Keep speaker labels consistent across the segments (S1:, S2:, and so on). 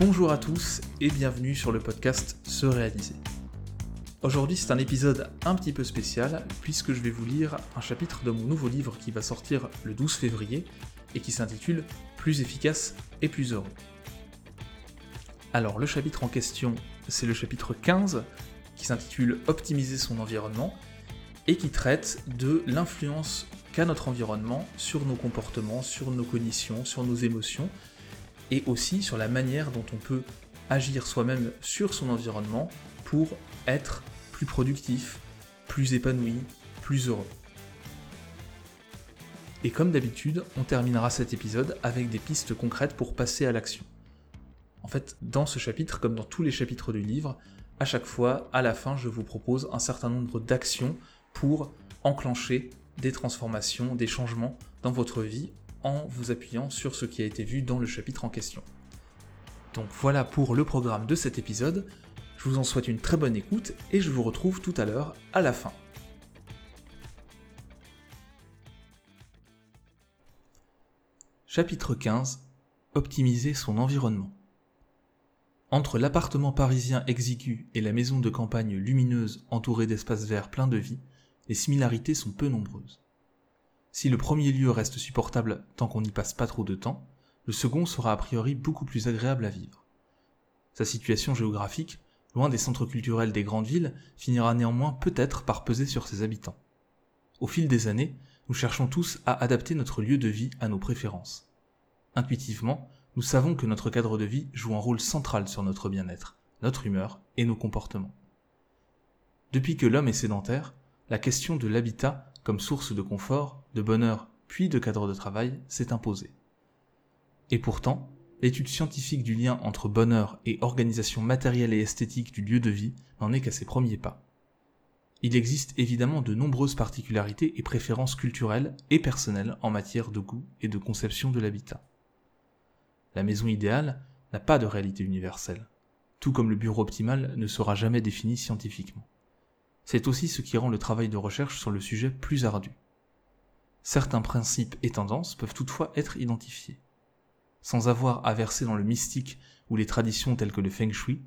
S1: Bonjour à tous et bienvenue sur le podcast Se réaliser. Aujourd'hui c'est un épisode un petit peu spécial puisque je vais vous lire un chapitre de mon nouveau livre qui va sortir le 12 février et qui s'intitule Plus efficace et plus heureux. Alors le chapitre en question c'est le chapitre 15 qui s'intitule Optimiser son environnement et qui traite de l'influence qu'a notre environnement sur nos comportements, sur nos cognitions, sur nos émotions, et aussi sur la manière dont on peut agir soi-même sur son environnement pour être plus productif, plus épanoui, plus heureux. Et comme d'habitude, on terminera cet épisode avec des pistes concrètes pour passer à l'action. En fait, dans ce chapitre, comme dans tous les chapitres du livre, à chaque fois, à la fin, je vous propose un certain nombre d'actions pour enclencher des transformations, des changements dans votre vie en vous appuyant sur ce qui a été vu dans le chapitre en question. Donc voilà pour le programme de cet épisode. Je vous en souhaite une très bonne écoute et je vous retrouve tout à l'heure à la fin. Chapitre 15 Optimiser son environnement. Entre l'appartement parisien exigu et la maison de campagne lumineuse entourée d'espaces verts pleins de vie, les similarités sont peu nombreuses. Si le premier lieu reste supportable tant qu'on n'y passe pas trop de temps, le second sera a priori beaucoup plus agréable à vivre. Sa situation géographique, loin des centres culturels des grandes villes, finira néanmoins peut-être par peser sur ses habitants. Au fil des années, nous cherchons tous à adapter notre lieu de vie à nos préférences. Intuitivement, nous savons que notre cadre de vie joue un rôle central sur notre bien-être, notre humeur et nos comportements. Depuis que l'homme est sédentaire, la question de l'habitat comme source de confort, de bonheur, puis de cadre de travail s'est imposée. Et pourtant, l'étude scientifique du lien entre bonheur et organisation matérielle et esthétique du lieu de vie n'en est qu'à ses premiers pas. Il existe évidemment de nombreuses particularités et préférences culturelles et personnelles en matière de goût et de conception de l'habitat. La maison idéale n'a pas de réalité universelle, tout comme le bureau optimal ne sera jamais défini scientifiquement. C'est aussi ce qui rend le travail de recherche sur le sujet plus ardu. Certains principes et tendances peuvent toutefois être identifiés. Sans avoir à verser dans le mystique ou les traditions telles que le feng shui,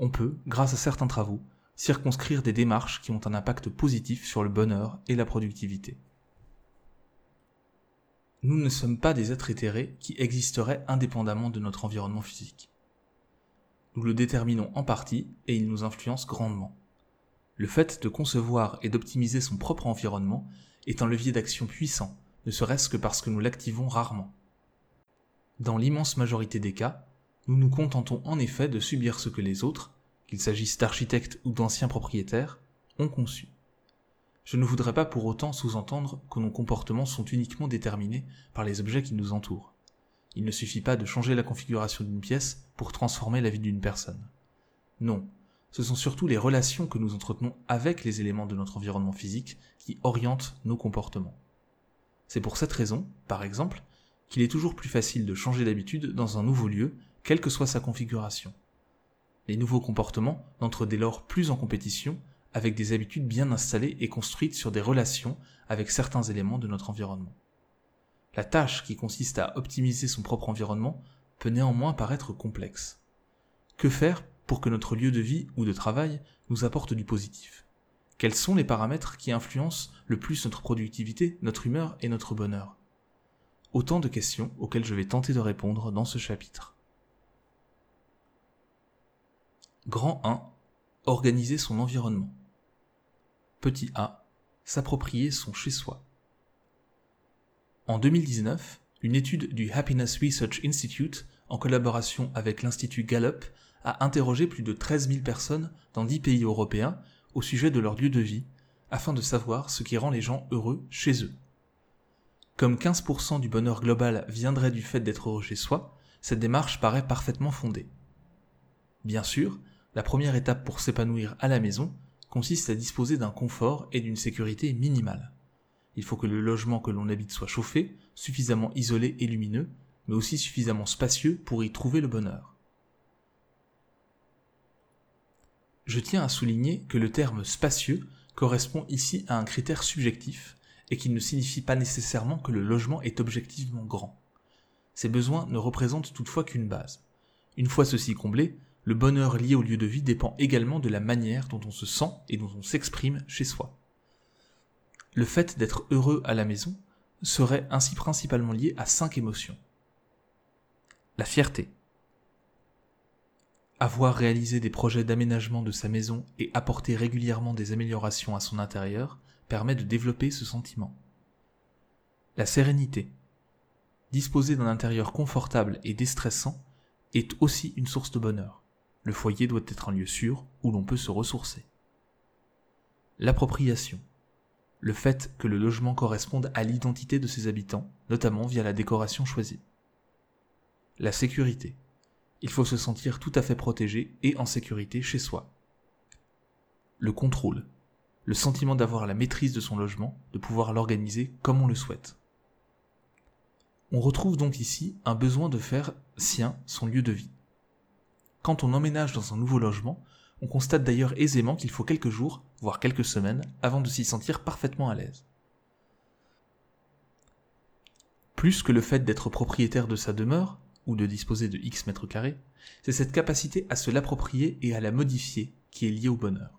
S1: on peut, grâce à certains travaux, circonscrire des démarches qui ont un impact positif sur le bonheur et la productivité. Nous ne sommes pas des êtres éthérés qui existeraient indépendamment de notre environnement physique. Nous le déterminons en partie et il nous influence grandement. Le fait de concevoir et d'optimiser son propre environnement est un levier d'action puissant, ne serait-ce que parce que nous l'activons rarement. Dans l'immense majorité des cas, nous nous contentons en effet de subir ce que les autres, qu'il s'agisse d'architectes ou d'anciens propriétaires, ont conçu. Je ne voudrais pas pour autant sous-entendre que nos comportements sont uniquement déterminés par les objets qui nous entourent. Il ne suffit pas de changer la configuration d'une pièce pour transformer la vie d'une personne. Non, ce sont surtout les relations que nous entretenons avec les éléments de notre environnement physique qui orientent nos comportements. C'est pour cette raison, par exemple, qu'il est toujours plus facile de changer d'habitude dans un nouveau lieu, quelle que soit sa configuration. Les nouveaux comportements n'entrent dès lors plus en compétition avec des habitudes bien installées et construites sur des relations avec certains éléments de notre environnement. La tâche qui consiste à optimiser son propre environnement peut néanmoins paraître complexe. Que faire pour que notre lieu de vie ou de travail nous apporte du positif Quels sont les paramètres qui influencent le plus notre productivité, notre humeur et notre bonheur? Autant de questions auxquelles je vais tenter de répondre dans ce chapitre. Grand 1. Organiser son environnement. Petit a. S'approprier son chez-soi. En 2019, une étude du Happiness Research Institute, en collaboration avec l'Institut Gallup, a interrogé plus de 13 000 personnes dans 10 pays européens au sujet de leur lieu de vie, afin de savoir ce qui rend les gens heureux chez eux. Comme 15% du bonheur global viendrait du fait d'être heureux chez soi, cette démarche paraît parfaitement fondée. Bien sûr, la première étape pour s'épanouir à la maison consiste à disposer d'un confort et d'une sécurité minimale. Il faut que le logement que l'on habite soit chauffé, suffisamment isolé et lumineux, mais aussi suffisamment spacieux pour y trouver le bonheur. Je tiens à souligner que le terme spacieux correspond ici à un critère subjectif et qu'il ne signifie pas nécessairement que le logement est objectivement grand. Ces besoins ne représentent toutefois qu'une base. Une fois ceci comblé, le bonheur lié au lieu de vie dépend également de la manière dont on se sent et dont on s'exprime chez soi. Le fait d'être heureux à la maison serait ainsi principalement lié à cinq émotions. La fierté, avoir réalisé des projets d'aménagement de sa maison et apporter régulièrement des améliorations à son intérieur permet de développer ce sentiment. La sérénité. Disposer d'un intérieur confortable et déstressant est aussi une source de bonheur. Le foyer doit être un lieu sûr où l'on peut se ressourcer. L'appropriation. Le fait que le logement corresponde à l'identité de ses habitants, notamment via la décoration choisie. La sécurité il faut se sentir tout à fait protégé et en sécurité chez soi. Le contrôle. Le sentiment d'avoir la maîtrise de son logement, de pouvoir l'organiser comme on le souhaite. On retrouve donc ici un besoin de faire sien son lieu de vie. Quand on emménage dans un nouveau logement, on constate d'ailleurs aisément qu'il faut quelques jours, voire quelques semaines, avant de s'y sentir parfaitement à l'aise. Plus que le fait d'être propriétaire de sa demeure, ou de disposer de X mètres carrés, c'est cette capacité à se l'approprier et à la modifier qui est liée au bonheur.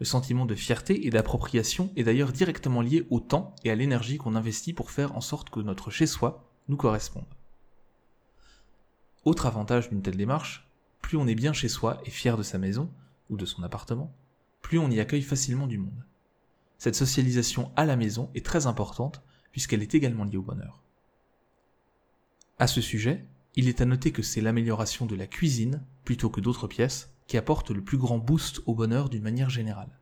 S1: Le sentiment de fierté et d'appropriation est d'ailleurs directement lié au temps et à l'énergie qu'on investit pour faire en sorte que notre chez-soi nous corresponde. Autre avantage d'une telle démarche, plus on est bien chez soi et fier de sa maison, ou de son appartement, plus on y accueille facilement du monde. Cette socialisation à la maison est très importante puisqu'elle est également liée au bonheur. À ce sujet, il est à noter que c'est l'amélioration de la cuisine, plutôt que d'autres pièces, qui apporte le plus grand boost au bonheur d'une manière générale.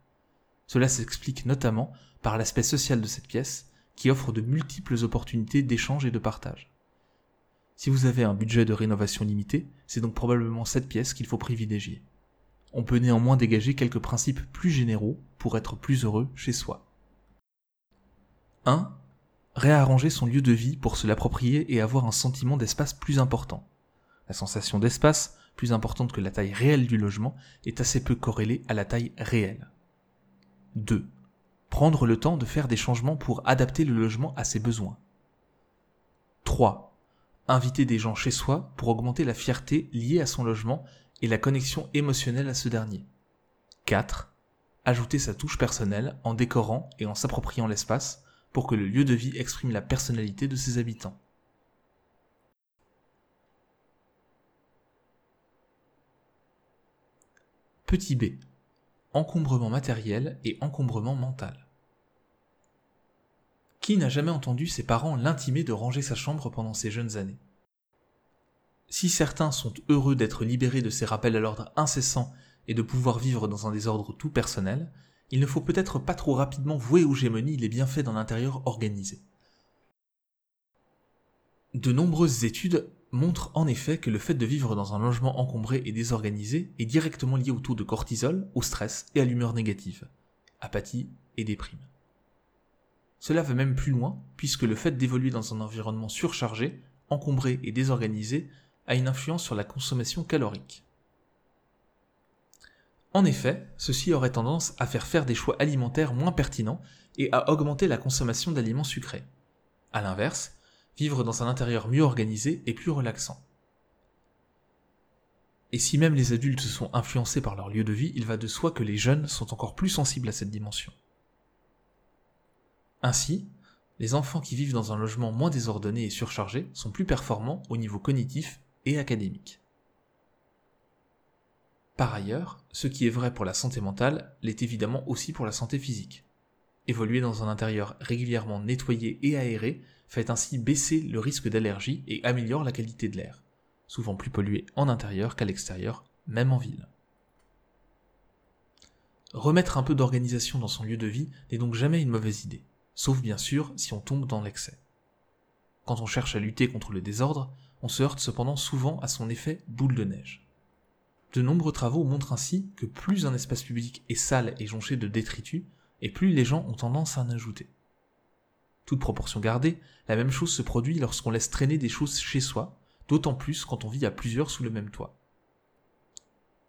S1: Cela s'explique notamment par l'aspect social de cette pièce, qui offre de multiples opportunités d'échange et de partage. Si vous avez un budget de rénovation limité, c'est donc probablement cette pièce qu'il faut privilégier. On peut néanmoins dégager quelques principes plus généraux pour être plus heureux chez soi. 1 réarranger son lieu de vie pour se l'approprier et avoir un sentiment d'espace plus important. La sensation d'espace, plus importante que la taille réelle du logement, est assez peu corrélée à la taille réelle. 2. Prendre le temps de faire des changements pour adapter le logement à ses besoins. 3. Inviter des gens chez soi pour augmenter la fierté liée à son logement et la connexion émotionnelle à ce dernier. 4. Ajouter sa touche personnelle en décorant et en s'appropriant l'espace pour que le lieu de vie exprime la personnalité de ses habitants. Petit b. Encombrement matériel et encombrement mental. Qui n'a jamais entendu ses parents l'intimer de ranger sa chambre pendant ses jeunes années? Si certains sont heureux d'être libérés de ces rappels à l'ordre incessants et de pouvoir vivre dans un désordre tout personnel, il ne faut peut-être pas trop rapidement vouer aux gémonies les bienfaits d'un intérieur organisé. De nombreuses études montrent en effet que le fait de vivre dans un logement encombré et désorganisé est directement lié au taux de cortisol, au stress et à l'humeur négative, apathie et déprime. Cela va même plus loin, puisque le fait d'évoluer dans un environnement surchargé, encombré et désorganisé a une influence sur la consommation calorique. En effet, ceci aurait tendance à faire faire des choix alimentaires moins pertinents et à augmenter la consommation d'aliments sucrés. A l'inverse, vivre dans un intérieur mieux organisé est plus relaxant. Et si même les adultes sont influencés par leur lieu de vie, il va de soi que les jeunes sont encore plus sensibles à cette dimension. Ainsi, les enfants qui vivent dans un logement moins désordonné et surchargé sont plus performants au niveau cognitif et académique. Par ailleurs, ce qui est vrai pour la santé mentale l'est évidemment aussi pour la santé physique. Évoluer dans un intérieur régulièrement nettoyé et aéré fait ainsi baisser le risque d'allergie et améliore la qualité de l'air, souvent plus pollué en intérieur qu'à l'extérieur, même en ville. Remettre un peu d'organisation dans son lieu de vie n'est donc jamais une mauvaise idée, sauf bien sûr si on tombe dans l'excès. Quand on cherche à lutter contre le désordre, on se heurte cependant souvent à son effet boule de neige. De nombreux travaux montrent ainsi que plus un espace public est sale et jonché de détritus, et plus les gens ont tendance à en ajouter. Toute proportion gardée, la même chose se produit lorsqu'on laisse traîner des choses chez soi, d'autant plus quand on vit à plusieurs sous le même toit.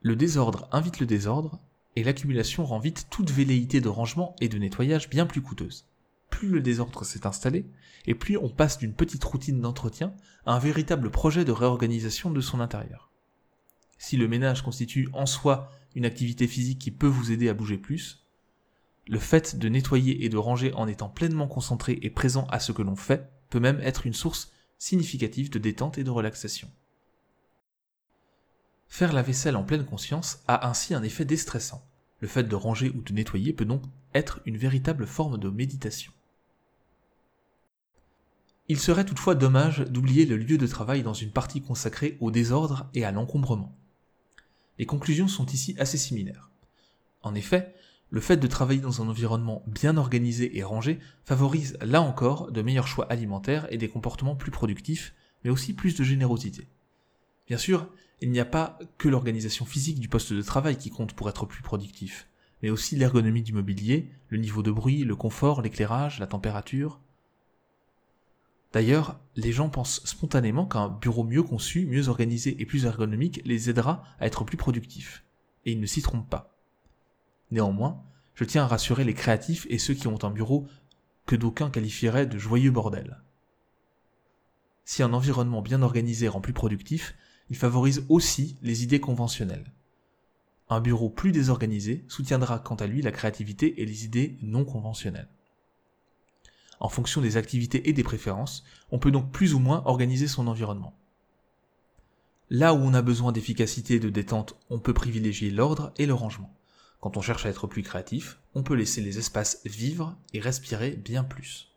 S1: Le désordre invite le désordre, et l'accumulation rend vite toute velléité de rangement et de nettoyage bien plus coûteuse. Plus le désordre s'est installé, et plus on passe d'une petite routine d'entretien à un véritable projet de réorganisation de son intérieur. Si le ménage constitue en soi une activité physique qui peut vous aider à bouger plus, le fait de nettoyer et de ranger en étant pleinement concentré et présent à ce que l'on fait peut même être une source significative de détente et de relaxation. Faire la vaisselle en pleine conscience a ainsi un effet déstressant. Le fait de ranger ou de nettoyer peut donc être une véritable forme de méditation. Il serait toutefois dommage d'oublier le lieu de travail dans une partie consacrée au désordre et à l'encombrement. Les conclusions sont ici assez similaires. En effet, le fait de travailler dans un environnement bien organisé et rangé favorise là encore de meilleurs choix alimentaires et des comportements plus productifs, mais aussi plus de générosité. Bien sûr, il n'y a pas que l'organisation physique du poste de travail qui compte pour être plus productif, mais aussi l'ergonomie du mobilier, le niveau de bruit, le confort, l'éclairage, la température, D'ailleurs, les gens pensent spontanément qu'un bureau mieux conçu, mieux organisé et plus ergonomique les aidera à être plus productifs. Et ils ne s'y trompent pas. Néanmoins, je tiens à rassurer les créatifs et ceux qui ont un bureau que d'aucuns qualifieraient de joyeux bordel. Si un environnement bien organisé rend plus productif, il favorise aussi les idées conventionnelles. Un bureau plus désorganisé soutiendra quant à lui la créativité et les idées non conventionnelles en fonction des activités et des préférences, on peut donc plus ou moins organiser son environnement. Là où on a besoin d'efficacité et de détente, on peut privilégier l'ordre et le rangement. Quand on cherche à être plus créatif, on peut laisser les espaces vivre et respirer bien plus.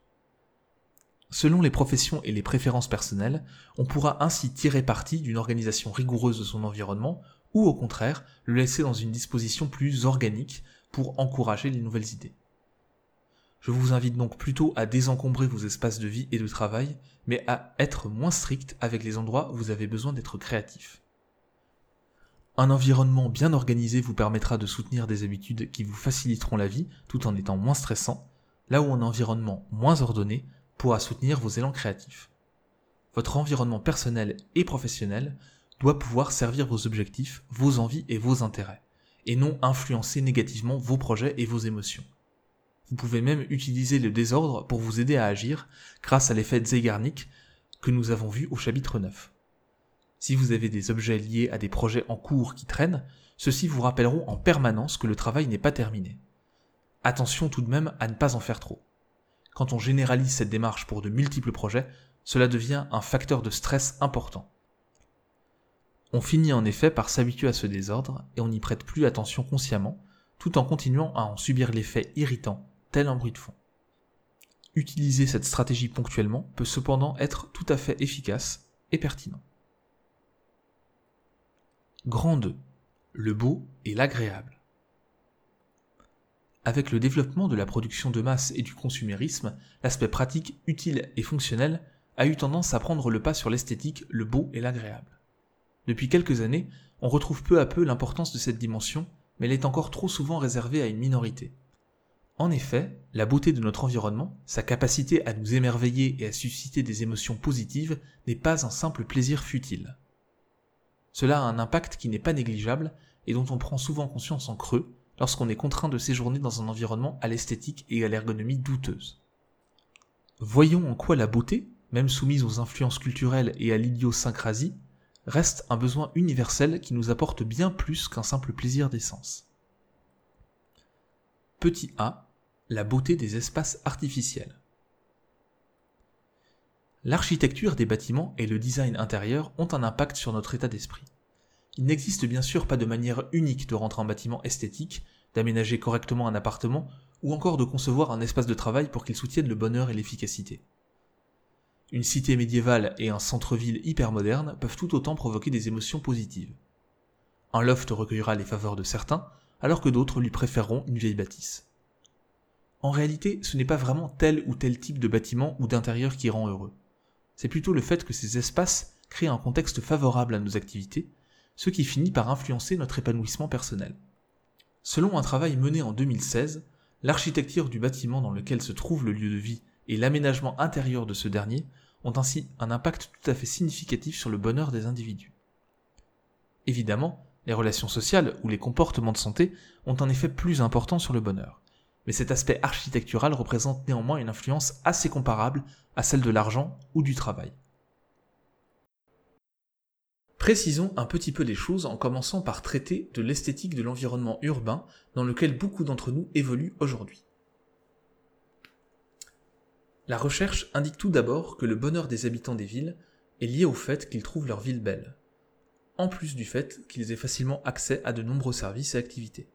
S1: Selon les professions et les préférences personnelles, on pourra ainsi tirer parti d'une organisation rigoureuse de son environnement ou au contraire le laisser dans une disposition plus organique pour encourager les nouvelles idées. Je vous invite donc plutôt à désencombrer vos espaces de vie et de travail, mais à être moins strict avec les endroits où vous avez besoin d'être créatif. Un environnement bien organisé vous permettra de soutenir des habitudes qui vous faciliteront la vie tout en étant moins stressant, là où un environnement moins ordonné pourra soutenir vos élans créatifs. Votre environnement personnel et professionnel doit pouvoir servir vos objectifs, vos envies et vos intérêts, et non influencer négativement vos projets et vos émotions. Vous pouvez même utiliser le désordre pour vous aider à agir grâce à l'effet Zeigarnik que nous avons vu au chapitre 9. Si vous avez des objets liés à des projets en cours qui traînent, ceux-ci vous rappelleront en permanence que le travail n'est pas terminé. Attention tout de même à ne pas en faire trop. Quand on généralise cette démarche pour de multiples projets, cela devient un facteur de stress important. On finit en effet par s'habituer à ce désordre et on n'y prête plus attention consciemment, tout en continuant à en subir l'effet irritant tel un de fond. Utiliser cette stratégie ponctuellement peut cependant être tout à fait efficace et pertinent. Grand 2. Le beau et l'agréable. Avec le développement de la production de masse et du consumérisme, l'aspect pratique, utile et fonctionnel a eu tendance à prendre le pas sur l'esthétique, le beau et l'agréable. Depuis quelques années, on retrouve peu à peu l'importance de cette dimension, mais elle est encore trop souvent réservée à une minorité. En effet, la beauté de notre environnement, sa capacité à nous émerveiller et à susciter des émotions positives n'est pas un simple plaisir futile. Cela a un impact qui n'est pas négligeable et dont on prend souvent conscience en creux lorsqu'on est contraint de séjourner dans un environnement à l'esthétique et à l'ergonomie douteuse. Voyons en quoi la beauté, même soumise aux influences culturelles et à l'idiosyncrasie, reste un besoin universel qui nous apporte bien plus qu'un simple plaisir d'essence. Petit a, la beauté des espaces artificiels. L'architecture des bâtiments et le design intérieur ont un impact sur notre état d'esprit. Il n'existe bien sûr pas de manière unique de rendre un bâtiment esthétique, d'aménager correctement un appartement ou encore de concevoir un espace de travail pour qu'il soutienne le bonheur et l'efficacité. Une cité médiévale et un centre-ville hyper moderne peuvent tout autant provoquer des émotions positives. Un loft recueillera les faveurs de certains, alors que d'autres lui préféreront une vieille bâtisse. En réalité, ce n'est pas vraiment tel ou tel type de bâtiment ou d'intérieur qui rend heureux. C'est plutôt le fait que ces espaces créent un contexte favorable à nos activités, ce qui finit par influencer notre épanouissement personnel. Selon un travail mené en 2016, l'architecture du bâtiment dans lequel se trouve le lieu de vie et l'aménagement intérieur de ce dernier ont ainsi un impact tout à fait significatif sur le bonheur des individus. Évidemment, les relations sociales ou les comportements de santé ont un effet plus important sur le bonheur mais cet aspect architectural représente néanmoins une influence assez comparable à celle de l'argent ou du travail. Précisons un petit peu les choses en commençant par traiter de l'esthétique de l'environnement urbain dans lequel beaucoup d'entre nous évoluent aujourd'hui. La recherche indique tout d'abord que le bonheur des habitants des villes est lié au fait qu'ils trouvent leur ville belle, en plus du fait qu'ils aient facilement accès à de nombreux services et activités.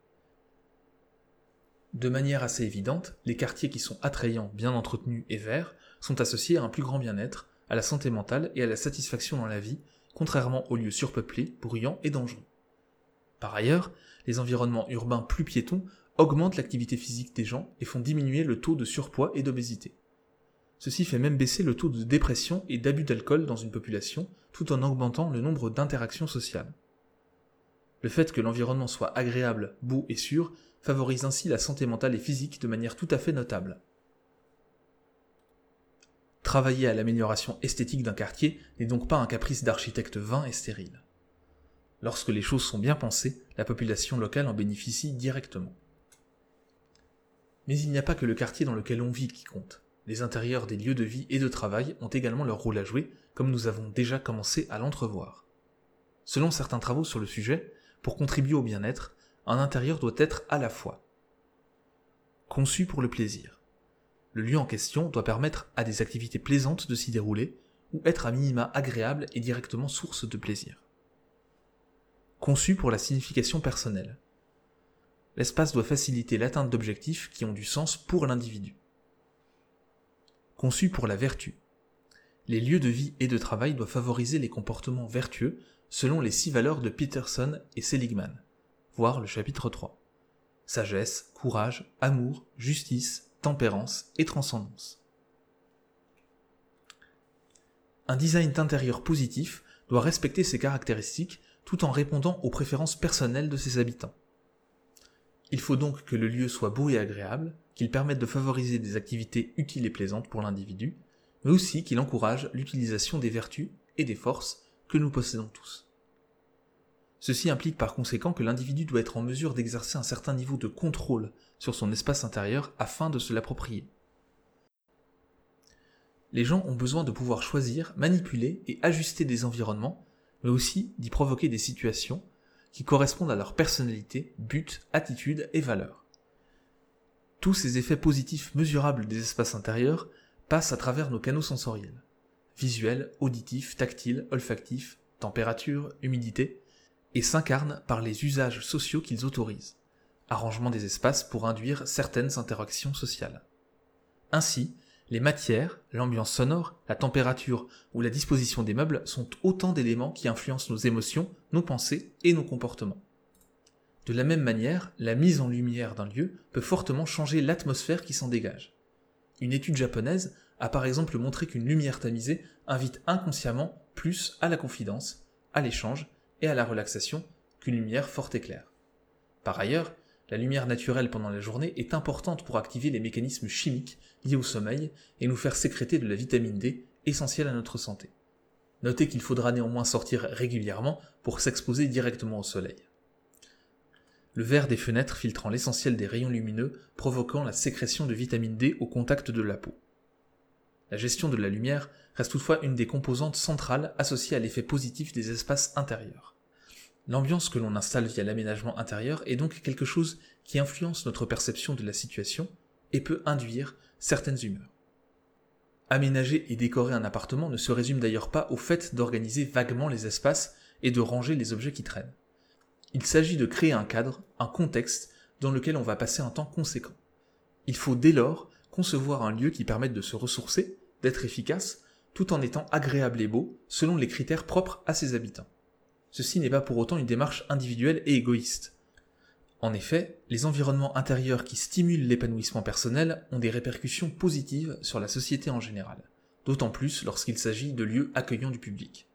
S1: De manière assez évidente, les quartiers qui sont attrayants, bien entretenus et verts sont associés à un plus grand bien-être, à la santé mentale et à la satisfaction dans la vie, contrairement aux lieux surpeuplés, bruyants et dangereux. Par ailleurs, les environnements urbains plus piétons augmentent l'activité physique des gens et font diminuer le taux de surpoids et d'obésité. Ceci fait même baisser le taux de dépression et d'abus d'alcool dans une population, tout en augmentant le nombre d'interactions sociales. Le fait que l'environnement soit agréable, beau et sûr favorise ainsi la santé mentale et physique de manière tout à fait notable. Travailler à l'amélioration esthétique d'un quartier n'est donc pas un caprice d'architecte vain et stérile. Lorsque les choses sont bien pensées, la population locale en bénéficie directement. Mais il n'y a pas que le quartier dans lequel on vit qui compte. Les intérieurs des lieux de vie et de travail ont également leur rôle à jouer, comme nous avons déjà commencé à l'entrevoir. Selon certains travaux sur le sujet, pour contribuer au bien-être, un intérieur doit être à la fois conçu pour le plaisir. Le lieu en question doit permettre à des activités plaisantes de s'y dérouler, ou être à minima agréable et directement source de plaisir. Conçu pour la signification personnelle. L'espace doit faciliter l'atteinte d'objectifs qui ont du sens pour l'individu. Conçu pour la vertu. Les lieux de vie et de travail doivent favoriser les comportements vertueux selon les six valeurs de Peterson et Seligman voir le chapitre 3. Sagesse, courage, amour, justice, tempérance et transcendance. Un design d'intérieur positif doit respecter ces caractéristiques tout en répondant aux préférences personnelles de ses habitants. Il faut donc que le lieu soit beau et agréable, qu'il permette de favoriser des activités utiles et plaisantes pour l'individu, mais aussi qu'il encourage l'utilisation des vertus et des forces que nous possédons tous. Ceci implique par conséquent que l'individu doit être en mesure d'exercer un certain niveau de contrôle sur son espace intérieur afin de se l'approprier. Les gens ont besoin de pouvoir choisir, manipuler et ajuster des environnements, mais aussi d'y provoquer des situations qui correspondent à leur personnalité, but, attitude et valeurs. Tous ces effets positifs mesurables des espaces intérieurs passent à travers nos canaux sensoriels. Visuels, auditifs, tactiles, olfactifs, température, humidité, et s'incarnent par les usages sociaux qu'ils autorisent, arrangement des espaces pour induire certaines interactions sociales. Ainsi, les matières, l'ambiance sonore, la température ou la disposition des meubles sont autant d'éléments qui influencent nos émotions, nos pensées et nos comportements. De la même manière, la mise en lumière d'un lieu peut fortement changer l'atmosphère qui s'en dégage. Une étude japonaise a par exemple montré qu'une lumière tamisée invite inconsciemment plus à la confidence, à l'échange et à la relaxation qu'une lumière forte et claire. Par ailleurs, la lumière naturelle pendant la journée est importante pour activer les mécanismes chimiques liés au sommeil et nous faire sécréter de la vitamine D, essentielle à notre santé. Notez qu'il faudra néanmoins sortir régulièrement pour s'exposer directement au soleil. Le verre des fenêtres filtrant l'essentiel des rayons lumineux, provoquant la sécrétion de vitamine D au contact de la peau. La gestion de la lumière reste toutefois une des composantes centrales associées à l'effet positif des espaces intérieurs. L'ambiance que l'on installe via l'aménagement intérieur est donc quelque chose qui influence notre perception de la situation et peut induire certaines humeurs. Aménager et décorer un appartement ne se résume d'ailleurs pas au fait d'organiser vaguement les espaces et de ranger les objets qui traînent. Il s'agit de créer un cadre, un contexte dans lequel on va passer un temps conséquent. Il faut dès lors concevoir un lieu qui permette de se ressourcer, d'être efficace, tout en étant agréable et beau, selon les critères propres à ses habitants. Ceci n'est pas pour autant une démarche individuelle et égoïste. En effet, les environnements intérieurs qui stimulent l'épanouissement personnel ont des répercussions positives sur la société en général, d'autant plus lorsqu'il s'agit de lieux accueillants du public.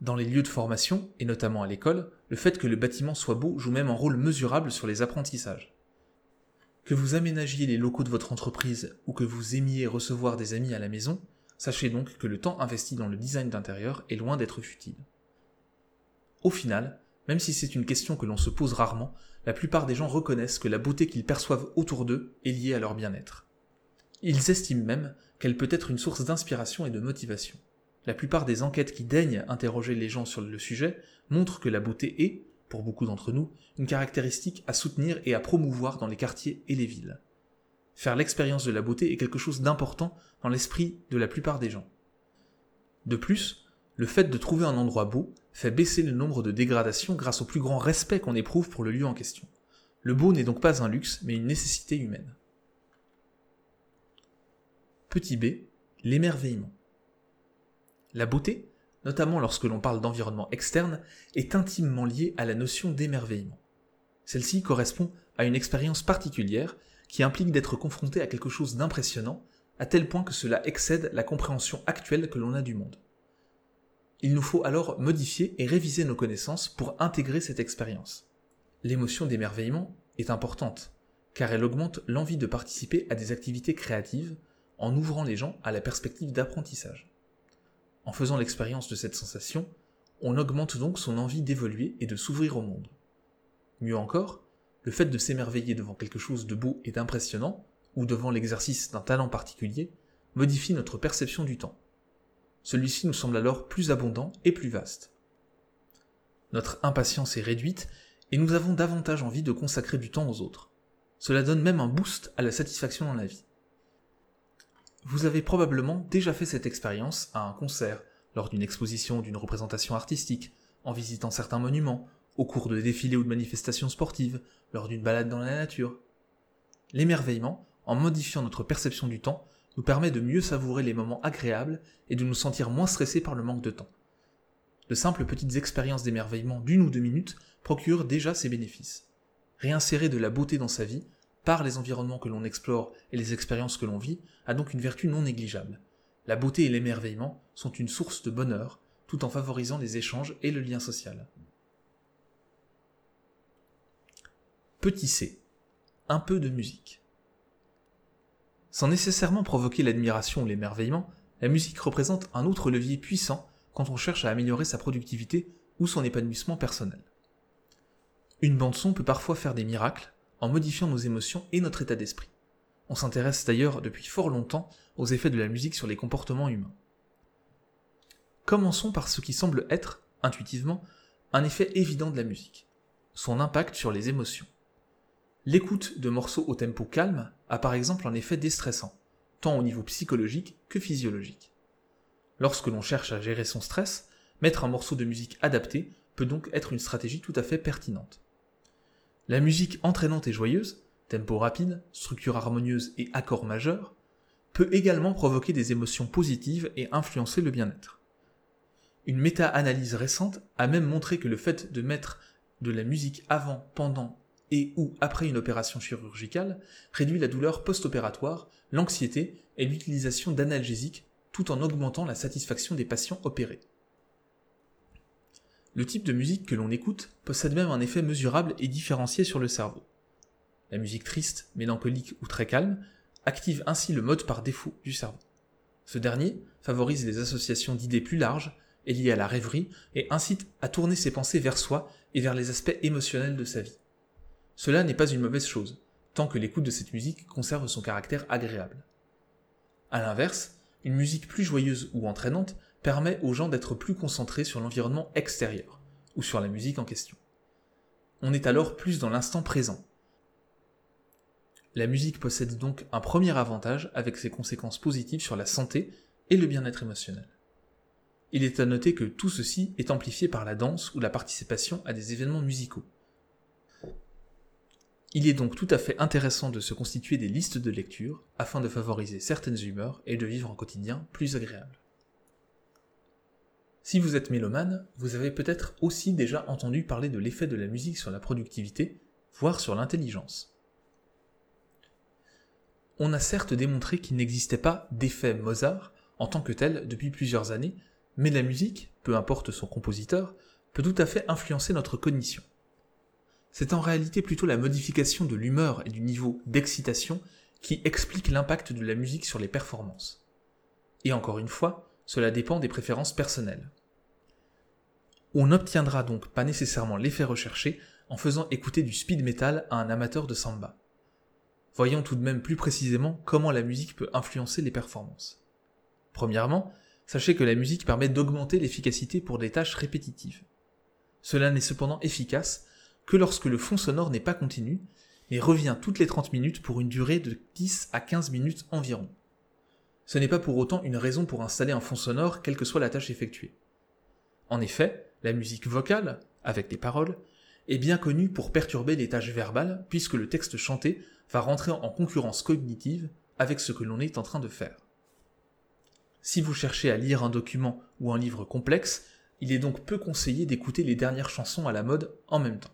S1: Dans les lieux de formation, et notamment à l'école, le fait que le bâtiment soit beau joue même un rôle mesurable sur les apprentissages. Que vous aménagiez les locaux de votre entreprise ou que vous aimiez recevoir des amis à la maison, Sachez donc que le temps investi dans le design d'intérieur est loin d'être futile. Au final, même si c'est une question que l'on se pose rarement, la plupart des gens reconnaissent que la beauté qu'ils perçoivent autour d'eux est liée à leur bien-être. Ils estiment même qu'elle peut être une source d'inspiration et de motivation. la plupart des enquêtes qui daignent interroger les gens sur le sujet montrent que la beauté est, pour beaucoup d'entre nous, une caractéristique à soutenir et à promouvoir dans les quartiers et les villes. Faire l'expérience de la beauté est quelque chose d'important dans l'esprit de la plupart des gens. De plus, le fait de trouver un endroit beau fait baisser le nombre de dégradations grâce au plus grand respect qu'on éprouve pour le lieu en question. Le beau n'est donc pas un luxe, mais une nécessité humaine. Petit b, l'émerveillement. La beauté, notamment lorsque l'on parle d'environnement externe, est intimement liée à la notion d'émerveillement. Celle-ci correspond à une expérience particulière qui implique d'être confronté à quelque chose d'impressionnant, à tel point que cela excède la compréhension actuelle que l'on a du monde. Il nous faut alors modifier et réviser nos connaissances pour intégrer cette expérience. L'émotion d'émerveillement est importante, car elle augmente l'envie de participer à des activités créatives en ouvrant les gens à la perspective d'apprentissage. En faisant l'expérience de cette sensation, on augmente donc son envie d'évoluer et de s'ouvrir au monde. Mieux encore, le fait de s'émerveiller devant quelque chose de beau et d'impressionnant, ou devant l'exercice d'un talent particulier, modifie notre perception du temps. Celui-ci nous semble alors plus abondant et plus vaste. Notre impatience est réduite et nous avons davantage envie de consacrer du temps aux autres. Cela donne même un boost à la satisfaction dans la vie. Vous avez probablement déjà fait cette expérience à un concert, lors d'une exposition ou d'une représentation artistique, en visitant certains monuments, au cours de défilés ou de manifestations sportives, lors d'une balade dans la nature. L'émerveillement, en modifiant notre perception du temps, nous permet de mieux savourer les moments agréables et de nous sentir moins stressés par le manque de temps. De simples petites expériences d'émerveillement d'une ou deux minutes procurent déjà ces bénéfices. Réinsérer de la beauté dans sa vie, par les environnements que l'on explore et les expériences que l'on vit, a donc une vertu non négligeable. La beauté et l'émerveillement sont une source de bonheur, tout en favorisant les échanges et le lien social. Petit c. Un peu de musique. Sans nécessairement provoquer l'admiration ou l'émerveillement, la musique représente un autre levier puissant quand on cherche à améliorer sa productivité ou son épanouissement personnel. Une bande-son peut parfois faire des miracles en modifiant nos émotions et notre état d'esprit. On s'intéresse d'ailleurs depuis fort longtemps aux effets de la musique sur les comportements humains. Commençons par ce qui semble être, intuitivement, un effet évident de la musique, son impact sur les émotions. L'écoute de morceaux au tempo calme a par exemple un effet déstressant, tant au niveau psychologique que physiologique. Lorsque l'on cherche à gérer son stress, mettre un morceau de musique adapté peut donc être une stratégie tout à fait pertinente. La musique entraînante et joyeuse, tempo rapide, structure harmonieuse et accords majeurs, peut également provoquer des émotions positives et influencer le bien-être. Une méta-analyse récente a même montré que le fait de mettre de la musique avant, pendant et ou après une opération chirurgicale réduit la douleur post-opératoire, l'anxiété et l'utilisation d'analgésiques tout en augmentant la satisfaction des patients opérés. Le type de musique que l'on écoute possède même un effet mesurable et différencié sur le cerveau. La musique triste, mélancolique ou très calme active ainsi le mode par défaut du cerveau. Ce dernier favorise les associations d'idées plus larges et liées à la rêverie et incite à tourner ses pensées vers soi et vers les aspects émotionnels de sa vie. Cela n'est pas une mauvaise chose, tant que l'écoute de cette musique conserve son caractère agréable. A l'inverse, une musique plus joyeuse ou entraînante permet aux gens d'être plus concentrés sur l'environnement extérieur, ou sur la musique en question. On est alors plus dans l'instant présent. La musique possède donc un premier avantage avec ses conséquences positives sur la santé et le bien-être émotionnel. Il est à noter que tout ceci est amplifié par la danse ou la participation à des événements musicaux. Il est donc tout à fait intéressant de se constituer des listes de lecture afin de favoriser certaines humeurs et de vivre un quotidien plus agréable. Si vous êtes mélomane, vous avez peut-être aussi déjà entendu parler de l'effet de la musique sur la productivité, voire sur l'intelligence. On a certes démontré qu'il n'existait pas d'effet Mozart en tant que tel depuis plusieurs années, mais la musique, peu importe son compositeur, peut tout à fait influencer notre cognition c'est en réalité plutôt la modification de l'humeur et du niveau d'excitation qui explique l'impact de la musique sur les performances. Et encore une fois, cela dépend des préférences personnelles. On n'obtiendra donc pas nécessairement l'effet recherché en faisant écouter du speed metal à un amateur de samba. Voyons tout de même plus précisément comment la musique peut influencer les performances. Premièrement, sachez que la musique permet d'augmenter l'efficacité pour des tâches répétitives. Cela n'est cependant efficace que lorsque le fond sonore n'est pas continu et revient toutes les 30 minutes pour une durée de 10 à 15 minutes environ. Ce n'est pas pour autant une raison pour installer un fond sonore quelle que soit la tâche effectuée. En effet, la musique vocale, avec des paroles, est bien connue pour perturber les tâches verbales puisque le texte chanté va rentrer en concurrence cognitive avec ce que l'on est en train de faire. Si vous cherchez à lire un document ou un livre complexe, il est donc peu conseillé d'écouter les dernières chansons à la mode en même temps.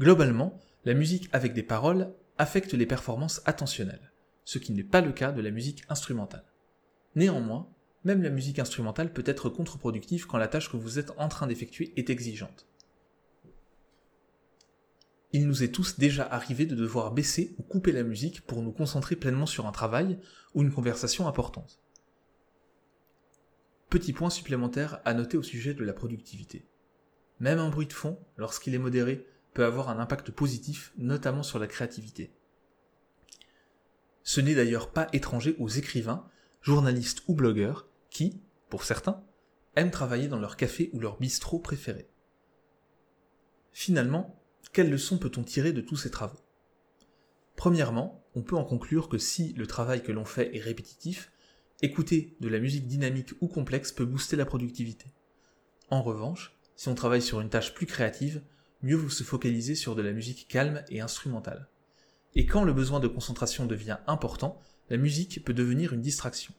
S1: Globalement, la musique avec des paroles affecte les performances attentionnelles, ce qui n'est pas le cas de la musique instrumentale. Néanmoins, même la musique instrumentale peut être contre-productive quand la tâche que vous êtes en train d'effectuer est exigeante. Il nous est tous déjà arrivé de devoir baisser ou couper la musique pour nous concentrer pleinement sur un travail ou une conversation importante. Petit point supplémentaire à noter au sujet de la productivité. Même un bruit de fond, lorsqu'il est modéré, peut avoir un impact positif, notamment sur la créativité. Ce n'est d'ailleurs pas étranger aux écrivains, journalistes ou blogueurs qui, pour certains, aiment travailler dans leur café ou leur bistrot préféré. Finalement, quelles leçons peut-on tirer de tous ces travaux? Premièrement, on peut en conclure que si le travail que l'on fait est répétitif, écouter de la musique dynamique ou complexe peut booster la productivité. En revanche, si on travaille sur une tâche plus créative, mieux vous se focaliser sur de la musique calme et instrumentale. Et quand le besoin de concentration devient important, la musique peut devenir une distraction.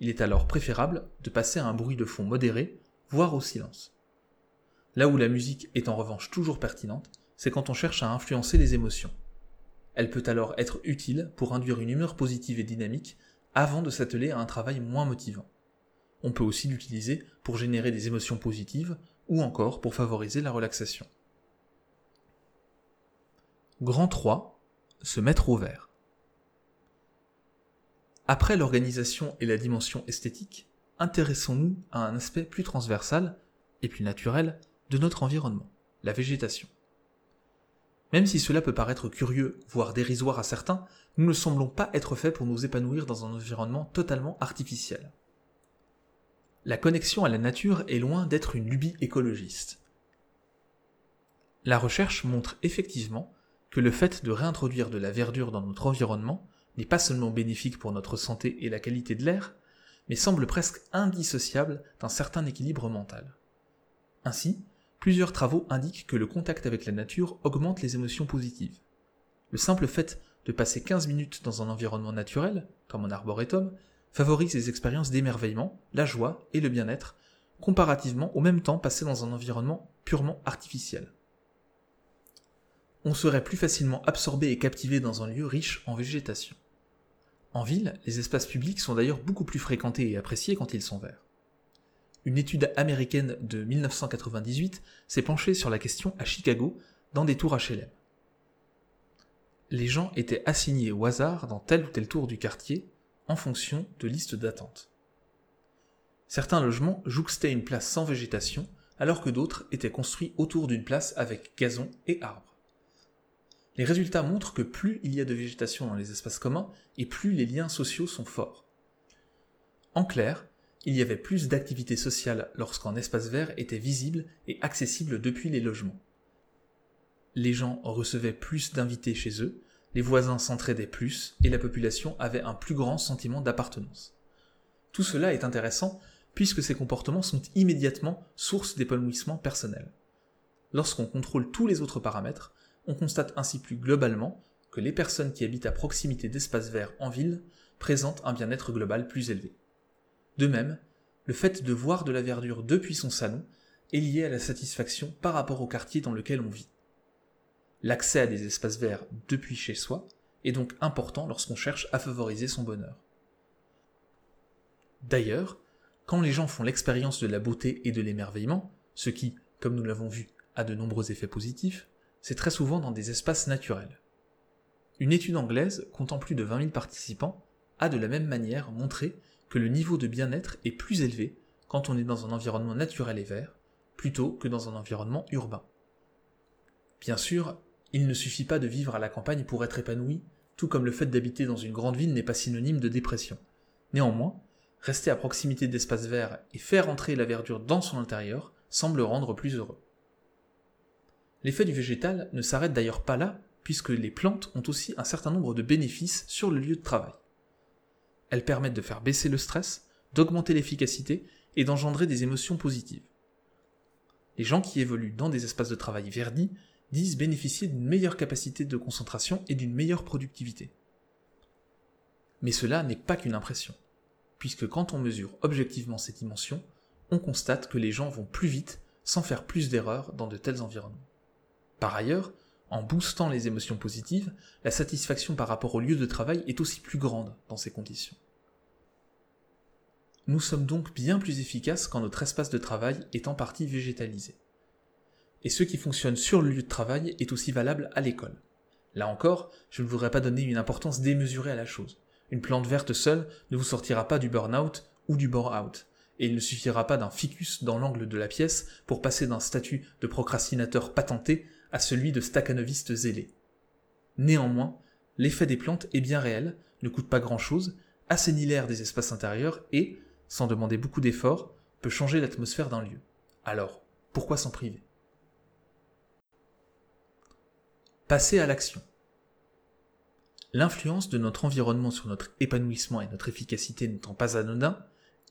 S1: Il est alors préférable de passer à un bruit de fond modéré, voire au silence. Là où la musique est en revanche toujours pertinente, c'est quand on cherche à influencer les émotions. Elle peut alors être utile pour induire une humeur positive et dynamique avant de s'atteler à un travail moins motivant. On peut aussi l'utiliser pour générer des émotions positives ou encore pour favoriser la relaxation. Grand 3. Se mettre au vert. Après l'organisation et la dimension esthétique, intéressons-nous à un aspect plus transversal et plus naturel de notre environnement, la végétation. Même si cela peut paraître curieux, voire dérisoire à certains, nous ne semblons pas être faits pour nous épanouir dans un environnement totalement artificiel. La connexion à la nature est loin d'être une lubie écologiste. La recherche montre effectivement que le fait de réintroduire de la verdure dans notre environnement n'est pas seulement bénéfique pour notre santé et la qualité de l'air, mais semble presque indissociable d'un certain équilibre mental. Ainsi, plusieurs travaux indiquent que le contact avec la nature augmente les émotions positives. Le simple fait de passer 15 minutes dans un environnement naturel, comme un arboretum, favorise les expériences d'émerveillement, la joie et le bien-être, comparativement au même temps passé dans un environnement purement artificiel on serait plus facilement absorbé et captivé dans un lieu riche en végétation. En ville, les espaces publics sont d'ailleurs beaucoup plus fréquentés et appréciés quand ils sont verts. Une étude américaine de 1998 s'est penchée sur la question à Chicago dans des tours HLM. Les gens étaient assignés au hasard dans tel ou tel tour du quartier en fonction de listes d'attente. Certains logements jouxtaient une place sans végétation alors que d'autres étaient construits autour d'une place avec gazon et arbres. Les résultats montrent que plus il y a de végétation dans les espaces communs, et plus les liens sociaux sont forts. En clair, il y avait plus d'activités sociales lorsqu'un espace vert était visible et accessible depuis les logements. Les gens recevaient plus d'invités chez eux, les voisins s'entraidaient plus et la population avait un plus grand sentiment d'appartenance. Tout cela est intéressant puisque ces comportements sont immédiatement source d'épanouissement personnel. Lorsqu'on contrôle tous les autres paramètres, on constate ainsi plus globalement que les personnes qui habitent à proximité d'espaces verts en ville présentent un bien-être global plus élevé. De même, le fait de voir de la verdure depuis son salon est lié à la satisfaction par rapport au quartier dans lequel on vit. L'accès à des espaces verts depuis chez soi est donc important lorsqu'on cherche à favoriser son bonheur. D'ailleurs, quand les gens font l'expérience de la beauté et de l'émerveillement, ce qui, comme nous l'avons vu, a de nombreux effets positifs, c'est très souvent dans des espaces naturels. Une étude anglaise, comptant plus de 20 000 participants, a de la même manière montré que le niveau de bien-être est plus élevé quand on est dans un environnement naturel et vert, plutôt que dans un environnement urbain. Bien sûr, il ne suffit pas de vivre à la campagne pour être épanoui, tout comme le fait d'habiter dans une grande ville n'est pas synonyme de dépression. Néanmoins, rester à proximité d'espaces verts et faire entrer la verdure dans son intérieur semble rendre plus heureux. L'effet du végétal ne s'arrête d'ailleurs pas là, puisque les plantes ont aussi un certain nombre de bénéfices sur le lieu de travail. Elles permettent de faire baisser le stress, d'augmenter l'efficacité et d'engendrer des émotions positives. Les gens qui évoluent dans des espaces de travail verdis disent bénéficier d'une meilleure capacité de concentration et d'une meilleure productivité. Mais cela n'est pas qu'une impression, puisque quand on mesure objectivement ces dimensions, on constate que les gens vont plus vite sans faire plus d'erreurs dans de tels environnements. Par ailleurs, en boostant les émotions positives, la satisfaction par rapport au lieu de travail est aussi plus grande dans ces conditions. Nous sommes donc bien plus efficaces quand notre espace de travail est en partie végétalisé. Et ce qui fonctionne sur le lieu de travail est aussi valable à l'école. Là encore, je ne voudrais pas donner une importance démesurée à la chose. Une plante verte seule ne vous sortira pas du burn-out ou du bore-out, et il ne suffira pas d'un ficus dans l'angle de la pièce pour passer d'un statut de procrastinateur patenté à celui de staccanoviste zélé. Néanmoins, l'effet des plantes est bien réel, ne coûte pas grand-chose, assainit l'air des espaces intérieurs et, sans demander beaucoup d'efforts, peut changer l'atmosphère d'un lieu. Alors, pourquoi s'en priver? Passer à l'action. L'influence de notre environnement sur notre épanouissement et notre efficacité n'étant pas anodin,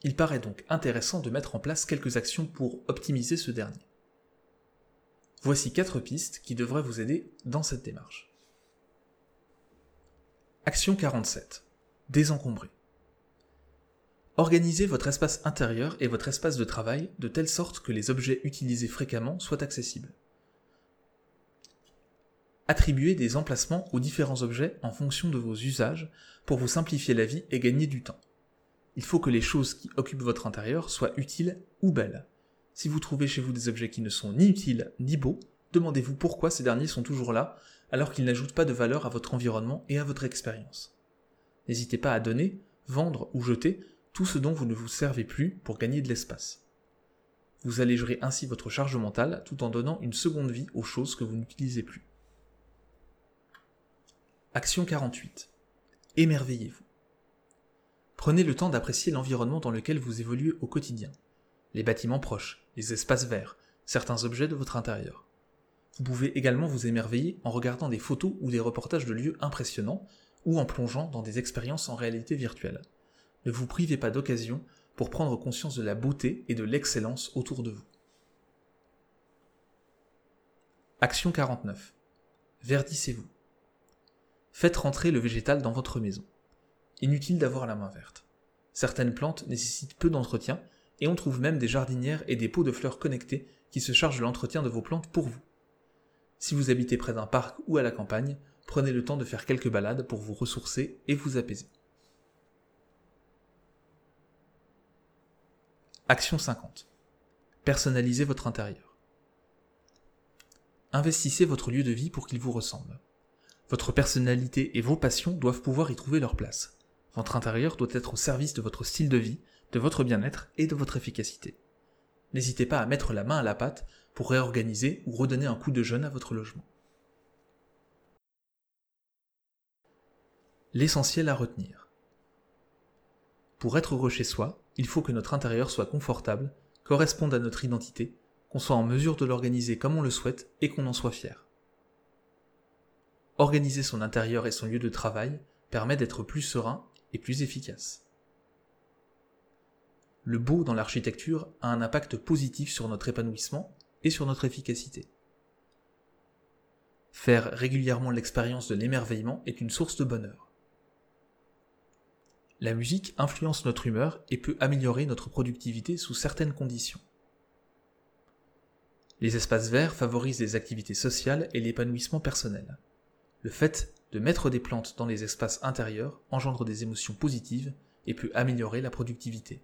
S1: il paraît donc intéressant de mettre en place quelques actions pour optimiser ce dernier. Voici quatre pistes qui devraient vous aider dans cette démarche. Action 47. Désencombrer. Organisez votre espace intérieur et votre espace de travail de telle sorte que les objets utilisés fréquemment soient accessibles. Attribuez des emplacements aux différents objets en fonction de vos usages pour vous simplifier la vie et gagner du temps. Il faut que les choses qui occupent votre intérieur soient utiles ou belles. Si vous trouvez chez vous des objets qui ne sont ni utiles ni beaux, demandez-vous pourquoi ces derniers sont toujours là alors qu'ils n'ajoutent pas de valeur à votre environnement et à votre expérience. N'hésitez pas à donner, vendre ou jeter tout ce dont vous ne vous servez plus pour gagner de l'espace. Vous allégerez ainsi votre charge mentale tout en donnant une seconde vie aux choses que vous n'utilisez plus. Action 48. Émerveillez-vous. Prenez le temps d'apprécier l'environnement dans lequel vous évoluez au quotidien les bâtiments proches, les espaces verts, certains objets de votre intérieur. Vous pouvez également vous émerveiller en regardant des photos ou des reportages de lieux impressionnants ou en plongeant dans des expériences en réalité virtuelle. Ne vous privez pas d'occasion pour prendre conscience de la beauté et de l'excellence autour de vous. Action 49. Verdissez-vous. Faites rentrer le végétal dans votre maison. Inutile d'avoir la main verte. Certaines plantes nécessitent peu d'entretien et on trouve même des jardinières et des pots de fleurs connectés qui se chargent de l'entretien de vos plantes pour vous. Si vous habitez près d'un parc ou à la campagne, prenez le temps de faire quelques balades pour vous ressourcer et vous apaiser. Action 50. Personnalisez votre intérieur. Investissez votre lieu de vie pour qu'il vous ressemble. Votre personnalité et vos passions doivent pouvoir y trouver leur place. Votre intérieur doit être au service de votre style de vie, de votre bien-être et de votre efficacité. N'hésitez pas à mettre la main à la pâte pour réorganiser ou redonner un coup de jeune à votre logement. L'essentiel à retenir. Pour être heureux chez soi, il faut que notre intérieur soit confortable, corresponde à notre identité, qu'on soit en mesure de l'organiser comme on le souhaite et qu'on en soit fier. Organiser son intérieur et son lieu de travail permet d'être plus serein et plus efficace le beau dans l'architecture a un impact positif sur notre épanouissement et sur notre efficacité. Faire régulièrement l'expérience de l'émerveillement est une source de bonheur. La musique influence notre humeur et peut améliorer notre productivité sous certaines conditions. Les espaces verts favorisent les activités sociales et l'épanouissement personnel. Le fait de mettre des plantes dans les espaces intérieurs engendre des émotions positives et peut améliorer la productivité.